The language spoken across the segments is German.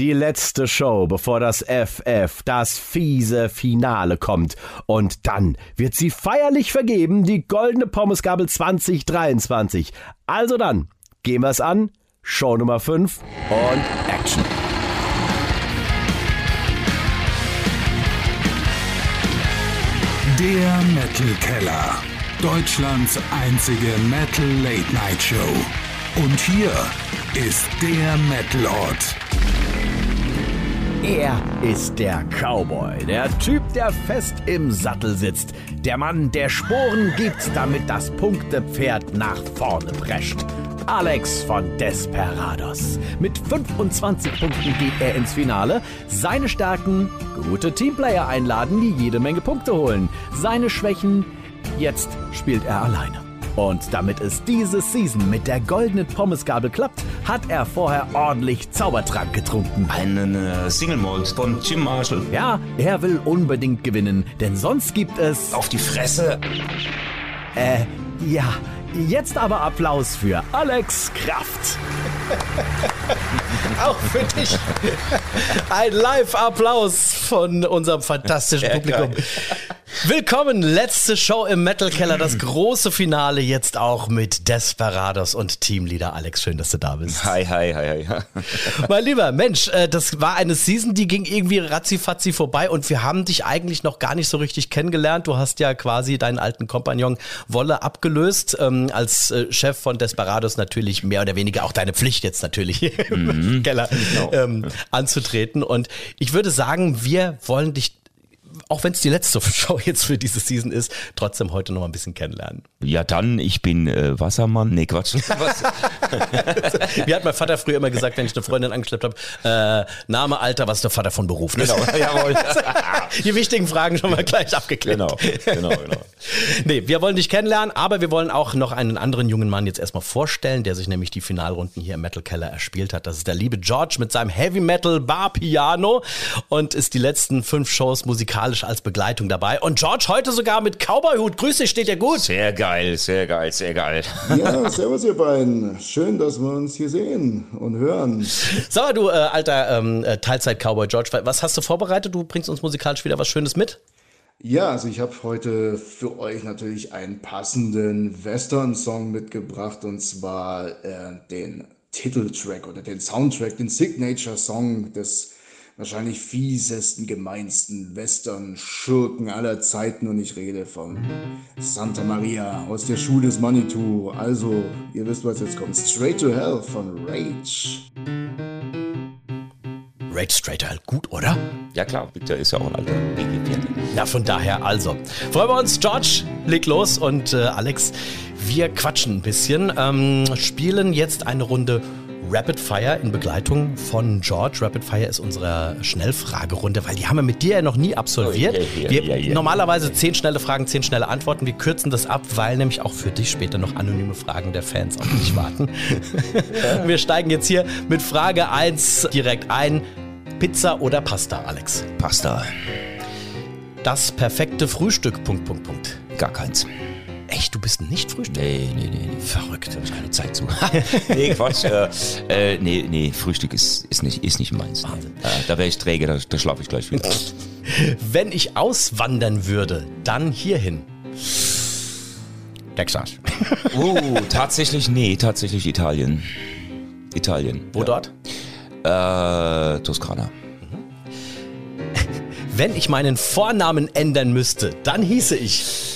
Die letzte Show, bevor das FF, das fiese Finale kommt. Und dann wird sie feierlich vergeben, die goldene Pommesgabel 2023. Also dann, gehen wir's an. Show Nummer 5 und Action. Der Metal Keller. Deutschlands einzige Metal Late Night Show. Und hier ist der Metalort. Er ist der Cowboy, der Typ, der fest im Sattel sitzt. Der Mann, der Sporen gibt, damit das Punktepferd nach vorne prescht. Alex von Desperados. Mit 25 Punkten geht er ins Finale. Seine Stärken, gute Teamplayer einladen, die jede Menge Punkte holen. Seine Schwächen, jetzt spielt er alleine. Und damit es diese Season mit der goldenen Pommesgabel klappt, hat er vorher ordentlich Zaubertrank getrunken. Einen äh, Single Malt von Jim Marshall. Ja, er will unbedingt gewinnen, denn sonst gibt es... Auf die Fresse. Äh, ja. Jetzt aber Applaus für Alex Kraft. Auch für dich. Ein Live-Applaus von unserem fantastischen Publikum. Willkommen, letzte Show im Metal Keller, das große Finale jetzt auch mit Desperados und Teamleader Alex. Schön, dass du da bist. Hi, hi, hi, hi. Mein Lieber, Mensch, äh, das war eine Season, die ging irgendwie ratzifatzi vorbei und wir haben dich eigentlich noch gar nicht so richtig kennengelernt. Du hast ja quasi deinen alten Kompagnon Wolle abgelöst. Ähm, als äh, Chef von Desperados natürlich mehr oder weniger auch deine Pflicht jetzt natürlich im Keller Genau. ähm, anzutreten. Und ich würde sagen, wir wollen dich auch wenn es die letzte Show jetzt für diese Season ist, trotzdem heute noch mal ein bisschen kennenlernen. Ja, dann, ich bin äh, Wassermann. Nee, Quatsch. Was? Wie hat mein Vater früher immer gesagt, wenn ich eine Freundin angeschleppt habe, äh, Name, Alter, was ist der Vater von Beruf? Ne? genau, jawohl. Die wichtigen Fragen schon mal gleich abgeklärt. Genau, genau, genau. Nee, wir wollen dich kennenlernen, aber wir wollen auch noch einen anderen jungen Mann jetzt erstmal vorstellen, der sich nämlich die Finalrunden hier im Metal Keller erspielt hat. Das ist der liebe George mit seinem Heavy Metal Bar Piano und ist die letzten fünf Shows musikalisch als Begleitung dabei. Und George heute sogar mit Cowboy-Hut. Grüß dich, steht dir gut. Sehr geil, sehr geil, sehr geil. Ja, servus ihr beiden. Schön, dass wir uns hier sehen und hören. Sag mal, du äh, alter ähm, äh, Teilzeit-Cowboy George, was hast du vorbereitet? Du bringst uns musikalisch wieder was Schönes mit? Ja, also ich habe heute für euch natürlich einen passenden Western-Song mitgebracht und zwar äh, den Titeltrack oder den Soundtrack, den Signature-Song des wahrscheinlich fiesesten, gemeinsten Western-Schurken aller Zeiten und ich rede von Santa Maria aus der Schule des Manitou. Also, ihr wisst, was jetzt kommt. Straight to Hell von Rage. Rage Straight halt gut, oder? Ja klar, Victor ist ja auch ein alter Weggefährte. Na, von daher also. Freuen wir uns, George, leg los und äh, Alex, wir quatschen ein bisschen, ähm, spielen jetzt eine Runde Rapid Fire in Begleitung von George. Rapid Fire ist unsere Schnellfragerunde, weil die haben wir mit dir ja noch nie absolviert. Oh, ja, ja, wir, ja. Normalerweise zehn schnelle Fragen, zehn schnelle Antworten. Wir kürzen das ab, weil nämlich auch für dich später noch anonyme Fragen der Fans auf dich warten. wir steigen jetzt hier mit Frage 1 direkt ein. Pizza oder Pasta, Alex? Pasta. Das perfekte Frühstück, Punkt, Punkt, Punkt. Gar keins. Echt, du bist nicht Frühstück? Nee, nee, nee. nee. Verrückt. Habe ich keine Zeit zu. nee, Quatsch. Äh, äh, nee, nee, Frühstück ist, ist, nicht, ist nicht meins. Wahnsinn. Äh, da wäre ich träge, da, da schlafe ich gleich wieder. Wenn ich auswandern würde, dann hierhin. Texas. Oh, tatsächlich, nee, tatsächlich Italien. Italien. Wo dort? Äh, Toskana. Wenn ich meinen Vornamen ändern müsste, dann hieße ich.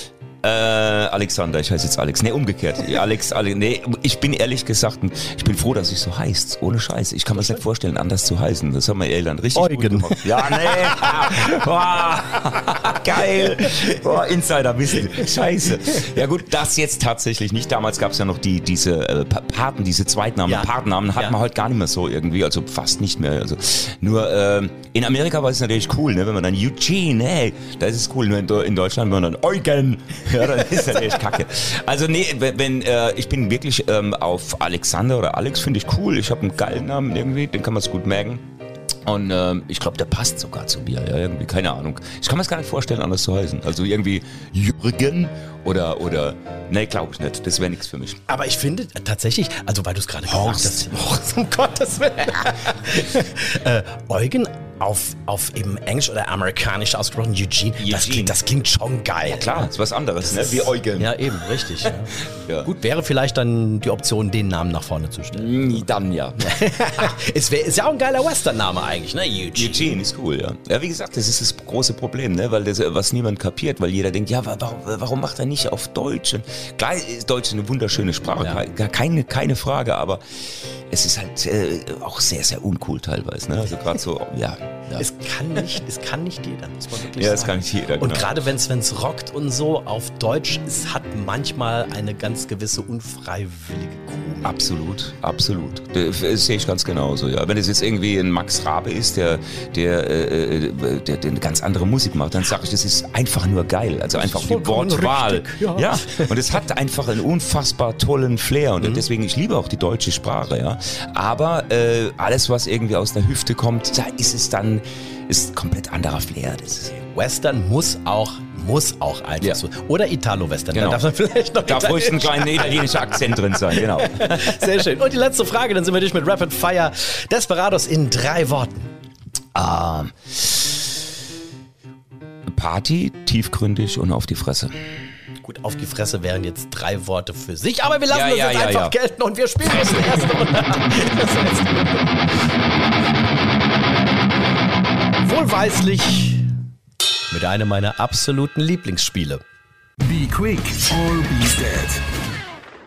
Äh, Alexander, ich heiße jetzt Alex. Nee, umgekehrt. Alex, Ale nee, ich bin ehrlich gesagt, ich bin froh, dass ich so heißt. Ohne Scheiß. Ich kann mir das nicht vorstellen, anders zu heißen. Das haben wir Eltern richtig Eugen. gut gemacht. Ja, nee. Boah, geil. Boah, Insider-Wissen. Scheiße. Ja gut, das jetzt tatsächlich nicht. Damals gab es ja noch die, diese äh, Pa- Paten, diese Zweitnamen, Ja. Patennamen hat Ja. man heute gar nicht mehr so irgendwie. Also fast nicht mehr. Also nur ähm, in Amerika war es natürlich cool, ne? wenn man dann Eugene, hey, da ist es cool. Nur in, in Deutschland, wenn man dann Eugen, ja, dann ist natürlich kacke. Also nee, wenn, äh, ich bin wirklich ähm, auf Alexander oder Alex, finde ich cool. Ich habe einen geilen Namen irgendwie, den kann man es gut merken. Und ähm, ich glaube, der passt sogar zu mir, ja, irgendwie, keine Ahnung. Ich kann mir das gar nicht vorstellen, anders zu heißen. Also irgendwie Jürgen oder, oder, nee, glaube ich nicht. Das wäre nichts für mich. Aber ich finde tatsächlich, also weil du es gerade gesagt hast. Horst, um Gottes Gottes Willen. äh, Eugen auf, auf eben Englisch oder amerikanisch ausgesprochen, Eugene, Das, Eugene. klingt, das klingt schon geil. Klar, ist was anderes, ne? Wie Eugen. Ja, eben, richtig. Ja. Ja. Gut, wäre vielleicht dann die Option, den Namen nach vorne zu stellen. Mm, Dann ja. es wär, ist ja auch ein geiler Western-Name eigentlich, ne? Eugene. Eugene ist cool, ja. Ja, wie gesagt, das ist das große Problem, ne? weil das, was niemand kapiert, weil jeder denkt, ja, wa- warum, warum macht er nicht auf Deutsch? Und klar ist Deutsch eine wunderschöne Sprache, Ja. ke- keine, keine Frage, aber es ist halt äh, auch sehr, sehr uncool teilweise. Ne? Also gerade so, ja. Ja. Es kann nicht, es kann nicht jeder, muss man wirklich Ja, sagen. das kann nicht jeder, Und genau. gerade wenn es rockt und so auf Deutsch, es hat manchmal eine ganz gewisse unfreiwillige Komik. Absolut, absolut. Das sehe ich ganz genauso, ja. Wenn es jetzt irgendwie ein Max Rabe ist, der, der, äh, äh, der, der eine ganz andere Musik macht, dann sage ich, das ist einfach nur geil. Also einfach die Wortwahl. richtig, ja. ja. Und es hat einfach einen unfassbar tollen Flair Mhm. und deswegen, ich liebe auch die deutsche Sprache, ja. Aber äh, alles, was irgendwie aus der Hüfte kommt, da ist es dann, ist komplett anderer Flair. Das Western muss auch, muss auch einfach Ja. Oder Italo-Western. Genau. Da darf man vielleicht noch darf ruhig ein kleiner italienischer Akzent drin sein, genau. Sehr schön. Und die letzte Frage, dann sind wir durch mit Rapid Fire. Desperados in drei Worten. Ähm, Party, tiefgründig und auf die Fresse. Gut, auf die Fresse wären jetzt drei Worte für sich, aber wir lassen Ja, das ja, jetzt ja, einfach gelten und wir spielen das erste Wohlweislich mit einem meiner absoluten Lieblingsspiele. Be quick or be dead.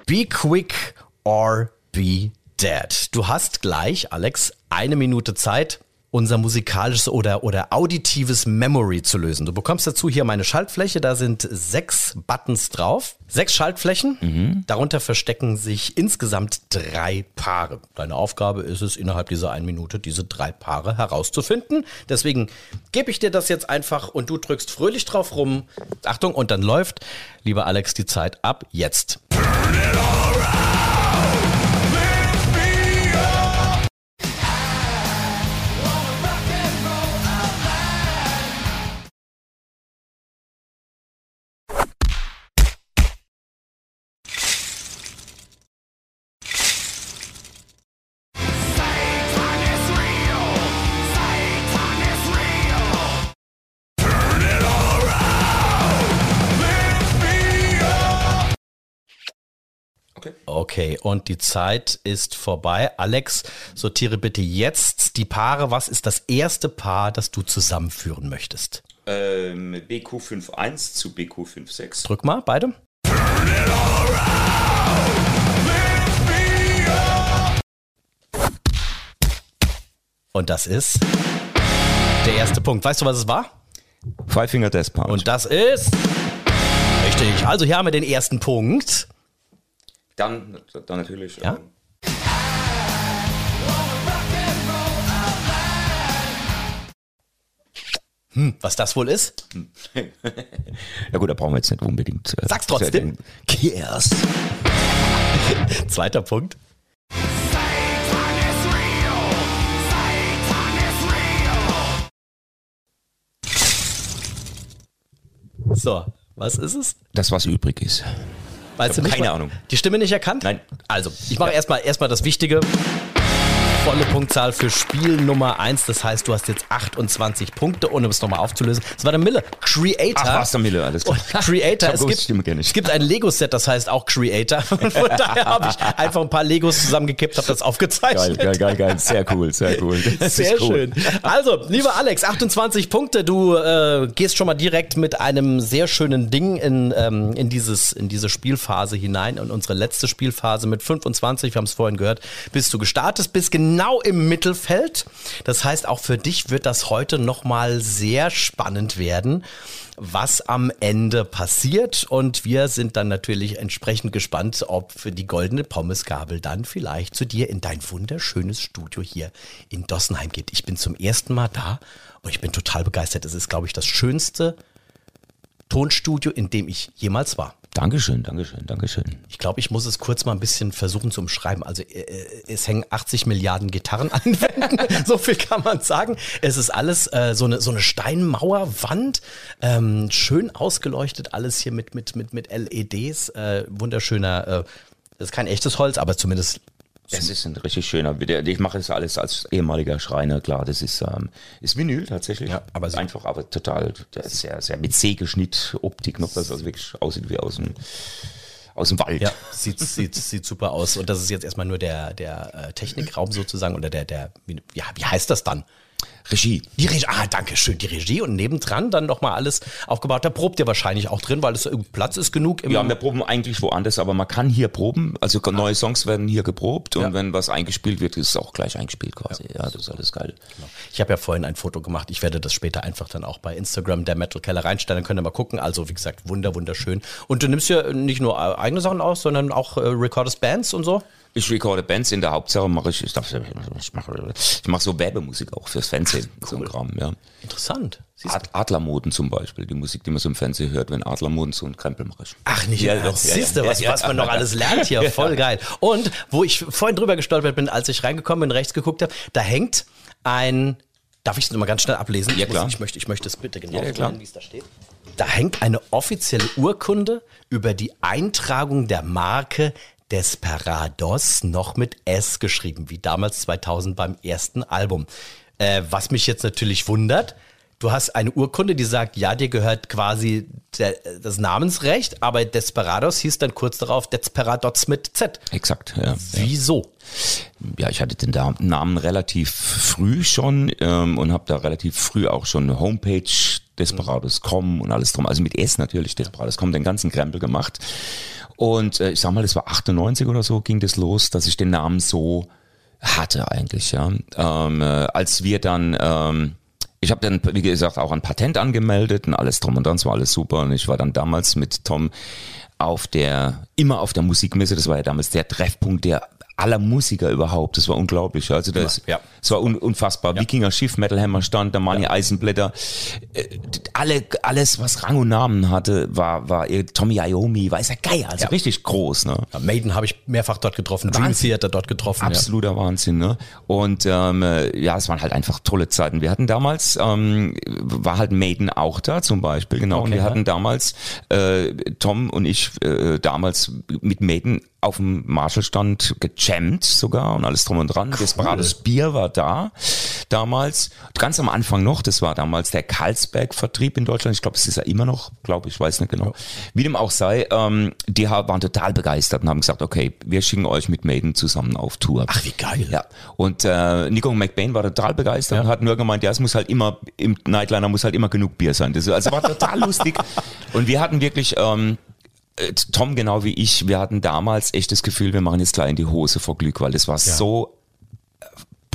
Be quick or be dead. Du hast gleich, Alex, eine Minute Zeit, unser musikalisches oder, oder auditives Memory zu lösen. Du bekommst dazu hier meine Schaltfläche, da sind sechs Buttons drauf. Sechs Schaltflächen, darunter verstecken sich insgesamt drei Paare. Deine Aufgabe ist es, innerhalb dieser einen Minute diese drei Paare herauszufinden. Deswegen gebe ich dir das jetzt einfach und du drückst fröhlich drauf rum. Achtung, und dann läuft, lieber Alex, die Zeit ab jetzt. Okay, und die Zeit ist vorbei. Alex, sortiere bitte jetzt die Paare. Was ist das erste Paar, das du zusammenführen möchtest? Ähm, BQ51 zu BQ56. Drück mal, beide. Und das ist der erste Punkt. Weißt du, was es war? Five Finger Death Punch. Und das ist richtig. Also hier haben wir den ersten Punkt. Dann, dann natürlich. Ja? ähm, Hm, was das wohl ist? ja gut, da brauchen wir jetzt nicht unbedingt. äh, Sag's trotzdem. Chaos. Zweiter Punkt. So, was ist es? Das, was übrig ist. Weißt du nicht keine mal- Ahnung. Die Stimme nicht erkannt? Nein. Also, ich mache erstmal erstmal das Wichtige. Volle Punktzahl für Spiel Nummer 1. Das heißt, du hast jetzt 28 Punkte, ohne es nochmal aufzulösen. Das war der Mille. Creator. Ach, war's der Mille, alles klar. Und Creator. Es gibt, Stimme es gibt ein Lego-Set, das heißt auch Creator. Und von daher habe ich einfach ein paar Legos zusammengekippt, habe das aufgezeichnet. Geil, geil, geil, geil. Sehr cool, sehr cool. Das Sehr cool. schön. Also, lieber Alex, 28 Punkte. Du äh, gehst schon mal direkt mit einem sehr schönen Ding in, ähm, in, dieses, in diese Spielphase hinein. In unsere letzte Spielphase mit 25, wir haben es vorhin gehört, bist du gestartet, bist genau im Mittelfeld. Das heißt, auch für dich wird das heute nochmal sehr spannend werden, was am Ende passiert. Und wir sind dann natürlich entsprechend gespannt, ob für die goldene Pommesgabel dann vielleicht zu dir in dein wunderschönes Studio hier in Dossenheim geht. Ich bin zum ersten Mal da und ich bin total begeistert. Es ist, glaube ich, das schönste Tonstudio, in dem ich jemals war. Dankeschön, Dankeschön, Dankeschön. Ich glaube, ich muss es kurz mal ein bisschen versuchen zu umschreiben. Also äh, äh, es hängen 80 Milliarden Gitarren an den Wänden, so viel kann man sagen. Es ist alles äh, so, eine, so eine Steinmauerwand, ähm, schön ausgeleuchtet, alles hier mit, mit, mit, mit LEDs, äh, wunderschöner, äh, das ist kein echtes Holz, aber zumindest Das ist ein richtig schöner. Ich mache das alles als ehemaliger Schreiner, klar. Das ist, ähm, ist Vinyl tatsächlich. Ja, aber einfach, aber total, sehr, sehr mit C-Geschnitt, Optik noch, dass das wirklich aussieht wie aus dem, aus dem Wald. Ja, sieht, sieht, sieht super aus. Und das ist jetzt erstmal nur der, der äh, Technikraum sozusagen oder der, der, wie, ja, wie heißt das dann? Regie. Die Regie, ah, danke schön, die Regie und nebendran dann nochmal alles aufgebaut. Da probt ihr wahrscheinlich auch drin, weil es Platz ist genug Ja, wir proben eigentlich woanders, aber man kann hier proben. Also neue Songs werden hier geprobt und Ja. wenn was eingespielt wird, ist es auch gleich eingespielt quasi. Ja, das ist alles geil. Ich habe ja vorhin ein Foto gemacht. Ich werde das später einfach dann auch bei Instagram der Metal Keller reinstellen. Dann könnt ihr mal gucken. Also wie gesagt, wunder wunderschön. Und du nimmst ja nicht nur äh, eigene Sachen aus, sondern auch äh, recordest Bands und so. Ich recorde Bands in der Hauptsache, mache ich, ich, ich mache ich mach so Werbemusik auch fürs Fernsehen, so ein Kram, ja. Interessant. Ad- Adlermoden zum Beispiel, die Musik, die man so im Fernsehen hört, wenn Adlermoden so ein Krempel mache ich. Ach, nicht Ja, doch, ja, Siehst du, ja, was, ja. was man noch alles lernt hier. Voll geil. Und wo ich vorhin drüber gestolpert bin, als ich reingekommen bin, rechts geguckt habe, da hängt ein. Darf ich es nochmal ganz schnell ablesen? Ja, klar. Ich möchte, ich möchte es bitte genau ja, klar. wie es da steht. Da hängt eine offizielle Urkunde über die Eintragung der Marke Desperados, noch mit S geschrieben, wie damals 2000 beim ersten Album. Äh, was mich jetzt natürlich wundert, du hast eine Urkunde, die sagt, ja, dir gehört quasi der, das Namensrecht, aber Desperados hieß dann kurz darauf Desperados mit Z. Exakt, ja. Wieso? Ja, ich hatte den Namen relativ früh schon ähm, und habe da relativ früh auch schon eine Homepage Desperados.com und alles drum, also mit S natürlich Desperados.com, den ganzen Krempel gemacht. Und äh, ich sag mal, das war 98 oder so ging das los, dass ich den Namen so hatte eigentlich, ja. Ähm, äh, als wir dann ähm, ich habe dann, wie gesagt, auch ein Patent angemeldet und alles drum und dran, es war alles super. Und ich war dann damals mit Tom auf der, immer auf der Musikmesse, das war ja damals der Treffpunkt der aller Musiker überhaupt. Das war unglaublich. Also das, Ja. das war un, unfassbar. Wikinger Schiff, Metal Hammer stand, der Mani Eisenblätter. Äh, alle, alles, was Rang und Namen hatte, war, war Tommy Iommi, weiß ja geil, also Ja. richtig groß, ne? Ja, Maiden habe ich mehrfach dort getroffen, Dream. Theater dort getroffen. Absoluter Wahnsinn, ne? Und ähm, äh, ja, es waren halt einfach tolle Zeiten. Wir hatten damals, ähm, war halt Maiden auch da zum Beispiel, genau. und wir ja. hatten damals, äh, Tom und ich, äh, damals mit Maiden auf dem Marshallstand gejammt sogar und alles drum und dran. Desperados Bier war da damals. Ganz am Anfang noch, das war damals der Karlsberg-Vertrieb in Deutschland. Ich glaube, es ist ja immer noch, glaube ich, weiß nicht genau. Wie dem auch sei, ähm, die waren total begeistert und haben gesagt, okay, wir schicken euch mit Maiden zusammen auf Tour. Ach, wie geil. Ja. Und äh, Nico McBain war total begeistert und hat nur gemeint, ja, es muss halt immer, im Nightliner muss halt immer genug Bier sein. Das, also war total lustig. Und wir hatten wirklich, ähm, äh, Tom genau wie ich, wir hatten damals echt das Gefühl, wir machen jetzt gleich in die Hose vor Glück, weil das war so äh,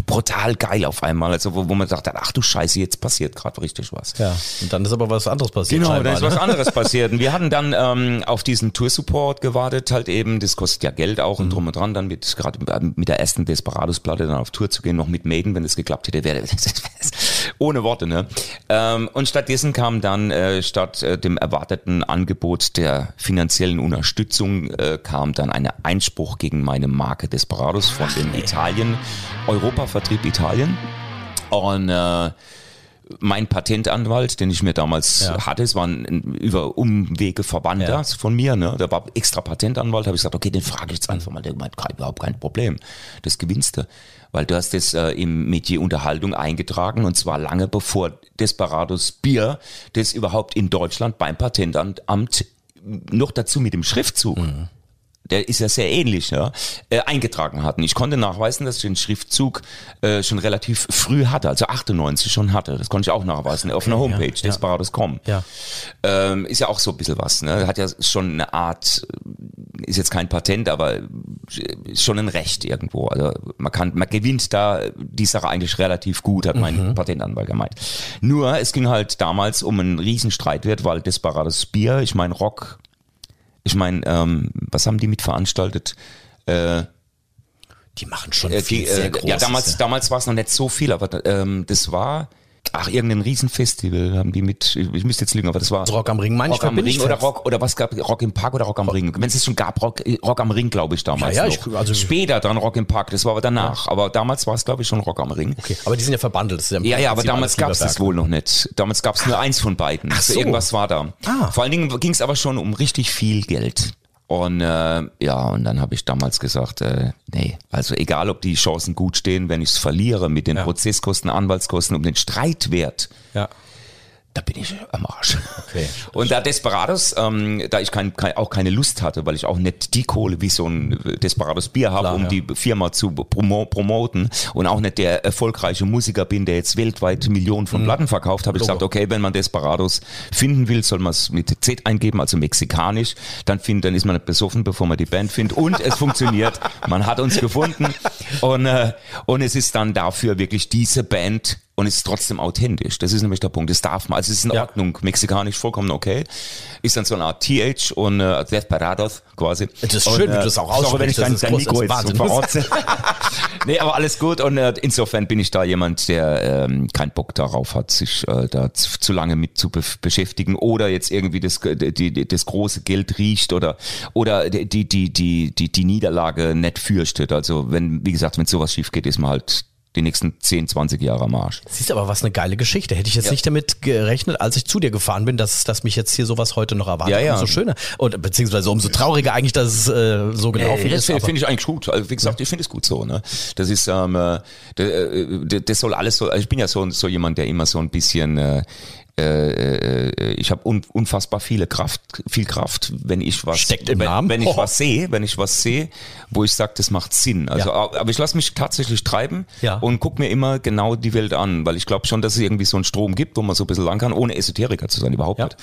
brutal geil auf einmal, also wo, wo man dachte, ach du Scheiße, jetzt passiert gerade richtig was. Ja, und dann ist aber was anderes passiert. Genau, scheinbar, da ist ne? was anderes passiert. Und wir hatten dann ähm, auf diesen Tour-Support gewartet, halt eben, das kostet ja Geld auch Mhm. und drum und dran, dann mit gerade mit der ersten Desperados-Platte dann auf Tour zu gehen, noch mit Maiden, wenn es geklappt hätte, wäre ohne Worte, ne? Ähm, und stattdessen kam dann äh, statt äh, dem erwarteten Angebot der finanziellen Unterstützung äh, kam dann ein Einspruch gegen meine Marke Desperados von den Italien, Europavertrieb Italien. Und äh, mein Patentanwalt, den ich mir damals Ja. hatte, es war ein, über Umwege Verwandter Ja. von mir, ne? der war extra Patentanwalt, habe ich gesagt, okay, den frage ich jetzt einfach mal, der meint, überhaupt kein Problem, das gewinnst du. Weil du hast das äh, im Metier Unterhaltung eingetragen und zwar lange bevor Desperados Bier das überhaupt in Deutschland beim Patentamt noch dazu mit dem Schriftzug der ist ja sehr ähnlich, ja, äh, eingetragen hatten. Ich konnte nachweisen, dass ich den Schriftzug äh, schon relativ früh hatte, also 98 schon hatte. Das konnte ich auch nachweisen auf einer Homepage, ja. desperados.com. Ja. Ähm, ist ja auch so ein bisschen was, ne? Hat ja schon eine Art, ist jetzt kein Patent, aber ist schon ein Recht irgendwo. Also man kann, man gewinnt da die Sache eigentlich relativ gut, hat mein Patentanwalt gemeint. Nur, es ging halt damals um einen riesen Streitwert, weil Desperados Bier, ich meine Rock, ich meine, ähm, was haben die mit veranstaltet? Äh, Die machen schon äh, viel die, sehr äh, ja, damals, damals war es noch nicht so viel, aber ähm, das war, ach, irgendein Riesenfestival haben die mit, ich, müsste jetzt lügen, aber das war Rock am Ring, manchmal Rock am Ring ich oder. Rock, oder was gab, Rock im Park oder Rock am Ring? Wenn es es schon gab, Rock, Rock am Ring, glaube ich, damals Ja, ja, noch. ich- also- Später dann Rock im Park, das war aber danach, aber damals war es, glaube ich, schon Rock am Ring. Okay, aber die sind ja verbandelt. Das ist im Ja, ja, aber damals gab es das wohl noch nicht. Damals gab es nur eins von beiden. Ach so. Irgendwas war da. Ah. Vor allen Dingen ging es aber schon um richtig viel Geld. Und äh, ja, und dann habe ich damals gesagt, äh, nee, also egal, ob die Chancen gut stehen, wenn ich es verliere mit den Prozesskosten, Anwaltskosten um den Streitwert, Ja. Da bin ich am Arsch. Okay. Und da Desperados, ähm, da ich kein, kein, auch keine Lust hatte, weil ich auch nicht die Kohle wie so ein Desperados Bier habe, um ja. die Firma zu promo promoten und auch nicht der erfolgreiche Musiker bin, der jetzt weltweit Millionen Mhm. von Platten verkauft, habe ich gesagt, okay, wenn man Desperados finden will, soll man es mit Z eingeben, also mexikanisch, dann find, dann ist man nicht besoffen, bevor man die Band findet und es funktioniert. Man hat uns gefunden und, äh, und es ist dann dafür wirklich diese Band und es ist trotzdem authentisch. Das ist nämlich der Punkt. Das darf man. Also es ist in Ja. Ordnung. Mexikanisch vollkommen okay. Ist dann so eine Art TH und äh, Desperados quasi. Das ist und, schön, wie du das auch sorry, wenn ich aussprichst. dein, dein ist jetzt verorte. nee, aber alles gut. Und äh, insofern bin ich da jemand, der ähm, keinen Bock darauf hat, sich äh, da zu, zu lange mit zu be beschäftigen oder jetzt irgendwie das, die, die, das große Geld riecht oder, oder die, die, die, die, die, die Niederlage nicht fürchtet. Also wenn, wie gesagt, wenn sowas schief geht, ist man halt die nächsten 10, 20 Jahre am Arsch. Siehst aber, was eine geile Geschichte. Hätte ich jetzt nicht damit gerechnet, als ich zu dir gefahren bin, dass, dass mich jetzt hier sowas heute noch erwartet. Ja, ja. Umso schöner. Und beziehungsweise umso trauriger eigentlich, dass es äh, so gelaufen Nee, das ist. finde aber- find ich eigentlich gut. Also wie gesagt, ich finde es gut so. Ne? Das ist, ähm, äh, d- äh, das soll alles so. Also ich bin ja so, so jemand, der immer so ein bisschen. Äh, ich habe un, unfassbar viele Kraft, viel Kraft, wenn ich was, Steckt im wenn, Namen. wenn ich Oh. was sehe, wenn ich was sehe, wo ich sage, das macht Sinn. Also, Ja. aber ich lasse mich tatsächlich treiben Ja. und guck mir immer genau die Welt an, weil ich glaube schon, dass es irgendwie so einen Strom gibt, wo man so ein bisschen lang kann, ohne Esoteriker zu sein überhaupt Ja. nicht.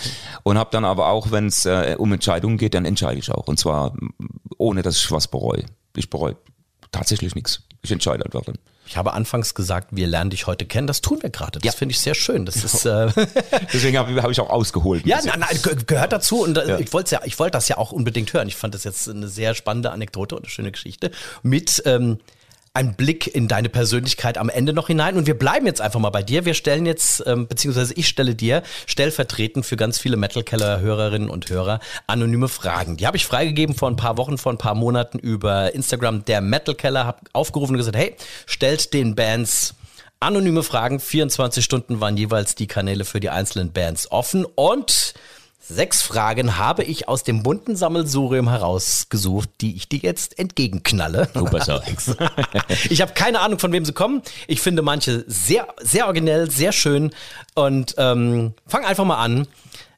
Und habe dann aber auch, wenn es äh, um Entscheidungen geht, dann entscheide ich auch. Und zwar ohne, dass ich was bereue. Ich bereue tatsächlich nichts. Ich entscheide einfach dann. Ich habe anfangs gesagt, wir lernen dich heute kennen. Das tun wir gerade. Das Ja. finde ich sehr schön. Das ist äh, Deswegen habe hab ich auch ausgeholt. ja, nein, nein, ge- gehört dazu. Und äh, Ja. ich wollte ja, ich wollte das ja auch unbedingt hören. Ich fand das jetzt eine sehr spannende Anekdote und eine schöne Geschichte mit ähm, einem Blick in deine Persönlichkeit am Ende noch hinein. Und wir bleiben jetzt einfach mal bei dir. Wir stellen jetzt, ähm, beziehungsweise ich stelle dir stellvertretend für ganz viele Metal Keller Hörerinnen und Hörer anonyme Fragen. Die habe ich freigegeben vor ein paar Wochen, vor ein paar Monaten über Instagram. Der Metal Keller hat aufgerufen und gesagt, hey, stellt den Bands Anonyme Fragen, 24 Stunden waren jeweils die Kanäle für die einzelnen Bands offen und sechs Fragen habe ich aus dem bunten Sammelsurium herausgesucht, die ich dir jetzt entgegenknalle. Oh, besser. Ich habe keine Ahnung, von wem sie kommen. Ich finde manche sehr, sehr originell, sehr schön und ähm, fang einfach mal an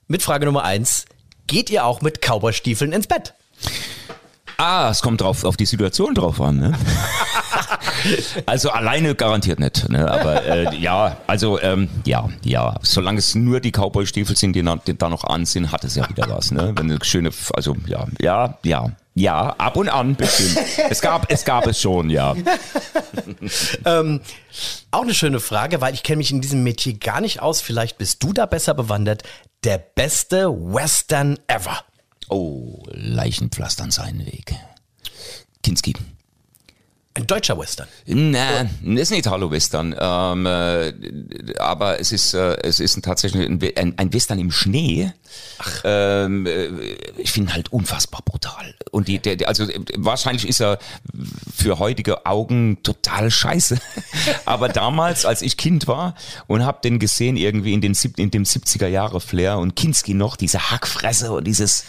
mit Frage Nummer eins. Geht ihr auch mit Cowboystiefeln ins Bett? Ah, es kommt drauf, auf die Situation drauf an. Ne? also alleine garantiert nicht. Ne? Aber äh, ja, also ähm, ja, ja. Solange es nur die Cowboy-Stiefel sind, die, die da noch an sind, hat es ja wieder was. Ne? Wenn eine schöne, also ja, ja, ja. Ja, ab und an bestimmt. Es gab, es gab es schon, ja. Auch eine schöne Frage, weil ich kenne mich in diesem Metier gar nicht aus. Vielleicht bist du da besser bewandert. Der beste Western ever. Oh, Leichenpflastern seinen Weg. Kinski. Ein deutscher Western. Nein, ist ein Italo-Western. Ähm, äh, aber es ist, äh, es ist ein, tatsächlich ein, ein, Western im Schnee. Ähm, äh, ich finde ihn halt unfassbar brutal. Und die, der, der, also äh, wahrscheinlich ist er für heutige Augen total scheiße. aber damals, als ich Kind war und hab den gesehen irgendwie in, den, in dem 70er Jahre Flair und Kinski noch, diese Hackfresse und dieses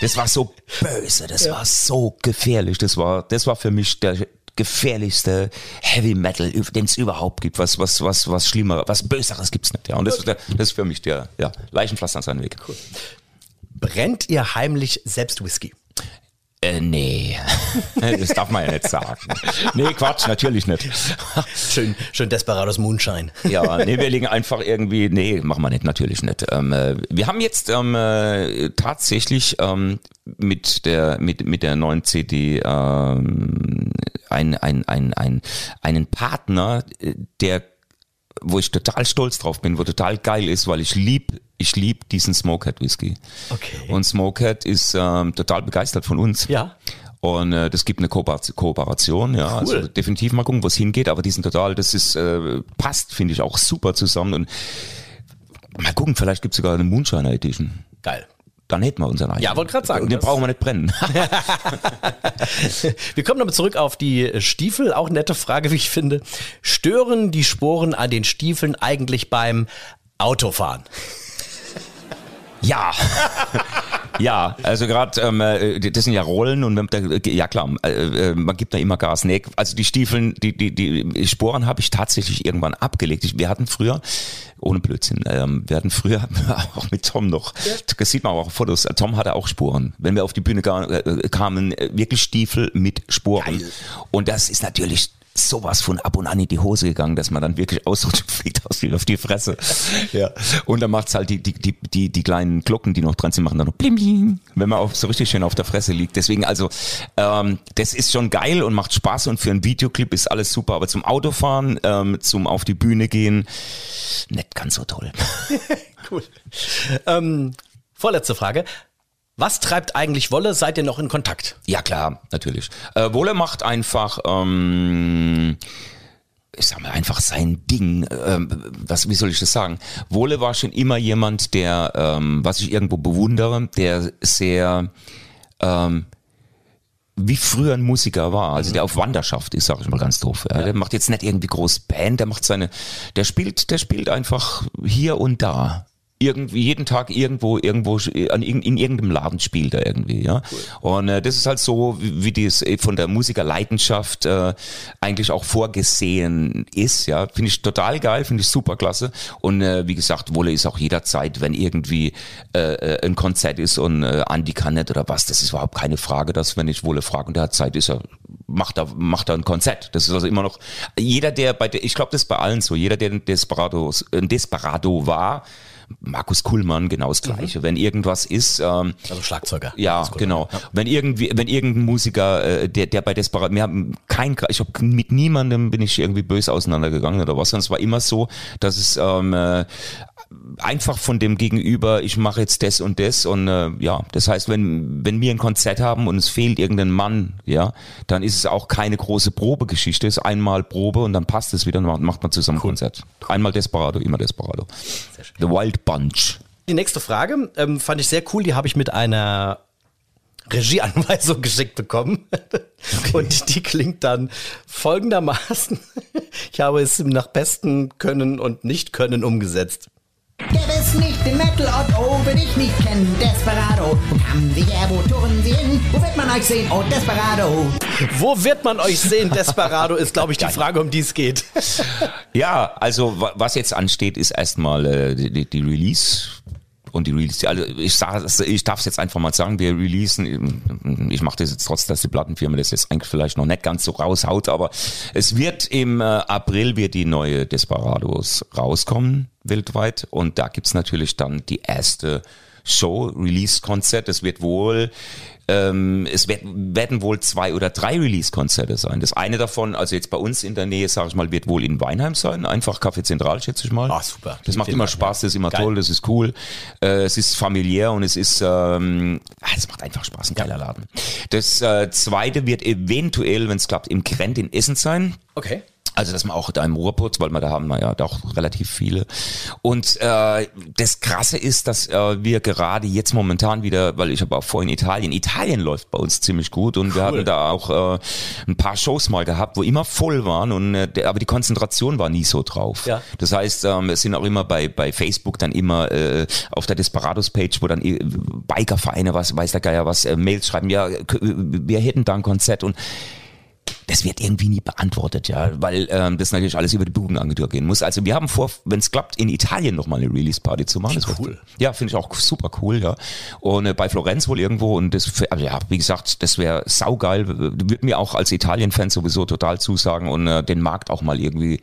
das war so böse, das war so gefährlich. Das war, das war für mich der gefährlichste Heavy Metal, den es überhaupt gibt. Was, was, was, was schlimmer, was böseres gibt's nicht. Ja, und das, ist der, das ist für mich der, ja, Leichenpflaster an seinem Weg. Brennt ihr heimlich selbst Whisky? Äh, nee, das darf man ja nicht sagen. Nee, Quatsch, natürlich nicht. Schön, schön Desperados Moonshine. Ja, nee, wir legen einfach irgendwie, nee, machen wir nicht, natürlich nicht. Ähm, äh, wir haben jetzt ähm, äh, tatsächlich ähm, mit der mit mit der neuen CD ähm, ein, ein, ein, ein, einen Partner, äh, der wo ich total stolz drauf bin, wo total geil ist, weil ich lieb, ich lieb diesen Smokehead Whisky. Okay. Und Smokehead ist ähm, total begeistert von uns. Ja. Und äh, das gibt eine Kooper- Kooperation, ja. Also definitiv mal gucken, wo es hingeht, aber die sind total, das ist, äh, passt, finde ich, auch super zusammen. Und mal gucken, vielleicht gibt es sogar eine Moonshiner Edition. Geil. Dann hätten wir unseren eigenen. Ja, wollte grad sagen, Den das- brauchen wir nicht brennen. Wir kommen nochmal zurück auf die Stiefel. Auch nette Frage, wie ich finde. Stören die Sporen an den Stiefeln eigentlich beim Autofahren? Ja. Ja, also gerade, ähm, äh, das sind ja Rollen und da- ja klar, äh, äh, man gibt da immer Gas. Nee, also die Stiefeln, die, die, die Sporen habe ich tatsächlich irgendwann abgelegt. Ich, wir hatten früher, ohne Blödsinn, ähm, wir hatten früher auch mit Tom noch, das sieht man auch auf Fotos, Tom hatte auch Sporen. Wenn wir auf die Bühne äh, kamen, äh, wirklich Stiefel mit Sporen. Und das ist natürlich sowas von ab und an in die Hose gegangen, dass man dann wirklich ausrutscht fliegt aus auf die Fresse. Ja. Und dann macht's halt die, die, die, die, die kleinen Glocken, die noch dran sind, machen dann noch blim, blim, wenn man auf, so richtig schön auf der Fresse liegt. Deswegen also, ähm, das ist schon geil und macht Spaß und für einen Videoclip ist alles super, aber zum Autofahren, ähm, zum auf die Bühne gehen, nicht ganz so toll. Cool. Ähm, vorletzte Frage. Was treibt eigentlich Wolle? Seid ihr noch in Kontakt? Ja klar, natürlich. Äh, Wohle macht einfach, ähm, ich sag mal einfach sein Ding. Ähm, was, wie soll ich das sagen? Wohle war schon immer jemand, der, ähm, was ich irgendwo bewundere, der sehr ähm, wie früher ein Musiker war, also der auf Wanderschaft ist, sag ich mal ganz doof. Ja. Der macht jetzt nicht irgendwie groß Band, der macht seine, der spielt, der spielt einfach hier und da. Irgendwie jeden Tag irgendwo, irgendwo an, irg- in irgendeinem Laden spielt er irgendwie, ja. Und äh, das ist halt so, wie, wie das äh, von der Musikerleidenschaft äh, eigentlich auch vorgesehen ist, ja. Finde ich total geil, finde ich super klasse. Und äh, wie gesagt, Wolle ist auch jederzeit, wenn irgendwie äh, äh, ein Konzert ist und äh, Andi kann nicht oder was, das ist überhaupt keine Frage, dass wenn ich Wolle frage und der hat Zeit, ist er macht er macht er ein Konzert. Das ist also immer noch jeder, der bei der, ich glaube, das ist bei allen so, jeder, der ein Desperado, ein Desperado war, Markus Kuhlmann genau das Gleiche. Wenn irgendwas ist, ähm, Also Schlagzeuger. ja, genau. Wenn irgendwie, wenn irgendein Musiker, äh, der, der bei Desperat, wir haben kein, ich habe mit niemandem bin ich irgendwie böse auseinandergegangen oder was, sondern es war immer so, dass es ähm, äh, einfach von dem Gegenüber, ich mache jetzt das und das und äh, ja, das heißt, wenn wenn wir ein Konzert haben und es fehlt irgendein Mann, ja, dann ist es auch keine große Probegeschichte, es ist einmal Probe und dann passt es wieder und macht, man zusammen ein Konzert. Einmal Desperado, immer Desperado. The Wild Bunch. Die nächste Frage ähm, fand ich sehr cool. Die habe ich mit einer Regieanweisung geschickt bekommen. Und die klingt dann folgendermaßen. Ich habe es nach bestem Können und Nicht-Können umgesetzt. Gäbe es nicht den Metal-Ort, oh, würde ich nicht kennen, Desperado. Wo kann Sie her, wo touren Sie hin? Wo wird man euch sehen, oh, Desperado? Wo wird man euch sehen? Desperado ist, glaube ich, die Frage, um die es geht. Ja, also wa- was jetzt ansteht, ist erstmal äh, die- die Release. Und die Release, also ich, ich darf es jetzt einfach mal sagen, wir releasen, ich mache das jetzt trotz, dass die Plattenfirma das jetzt eigentlich vielleicht noch nicht ganz so raushaut, aber es wird im äh, April wird die neue Desperados rauskommen, weltweit. Und da gibt's natürlich dann die erste Show, Release-Konzert. Es wird wohl, ähm, es werden wohl zwei oder drei Release-Konzerte sein. Das eine davon, also jetzt bei uns in der Nähe, sage ich mal, wird wohl in Weinheim sein. Einfach Café Zentral, schätze ich mal. Ah, super. Das macht immer Dank, Spaß, das ist immer Geil. toll, das ist cool. Äh, es ist familiär und es ist, ähm, ah, es macht einfach Spaß, ein geiler Laden. Das äh, zweite wird eventuell, wenn es klappt, im Krent in Essen sein. Okay. Also, dass man auch da im Ruhrputz, weil wir da haben wir ja doch relativ viele. Und äh, das Krasse ist, dass äh, wir gerade jetzt momentan wieder, weil ich habe auch vorhin Italien, Italien läuft bei uns ziemlich gut und wir hatten da auch äh, ein paar Shows mal gehabt, wo immer voll waren und äh, aber die Konzentration war nie so drauf. Ja. Das heißt, ähm, es sind auch immer bei bei Facebook dann immer äh, auf der Desperados Page, wo dann äh, Bikervereine, was weiß der Geier was, äh, Mails schreiben, ja, wir hätten da ein Konzert und das wird irgendwie nie beantwortet, ja, weil ähm, das natürlich alles über die Booking-Agentur gehen muss. Also wir haben vor, wenn es klappt, in Italien nochmal eine Release-Party zu machen. Das cool. Ja, finde ich auch super cool, ja. Und äh, bei Florenz wohl irgendwo und das, also ja, wie gesagt, das wäre saugeil. Würde mir auch als Italien-Fan sowieso total zusagen und äh, den Markt auch mal irgendwie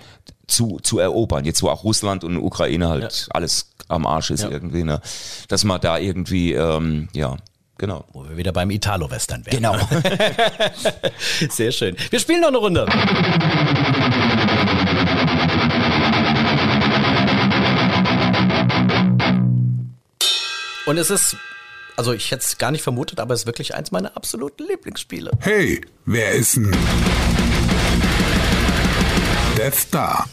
zu, zu erobern. Jetzt wo auch Russland und Ukraine halt alles am Arsch ist Ja. irgendwie, ne? Dass man da irgendwie, ähm, ja, genau. Wo wir wieder beim Italo-Western wären. Genau. Sehr schön. Wir spielen noch eine Runde. Und es ist, also ich hätte es gar nicht vermutet, aber es ist wirklich eins meiner absoluten Lieblingsspiele. Hey, wer ist denn? Death Star.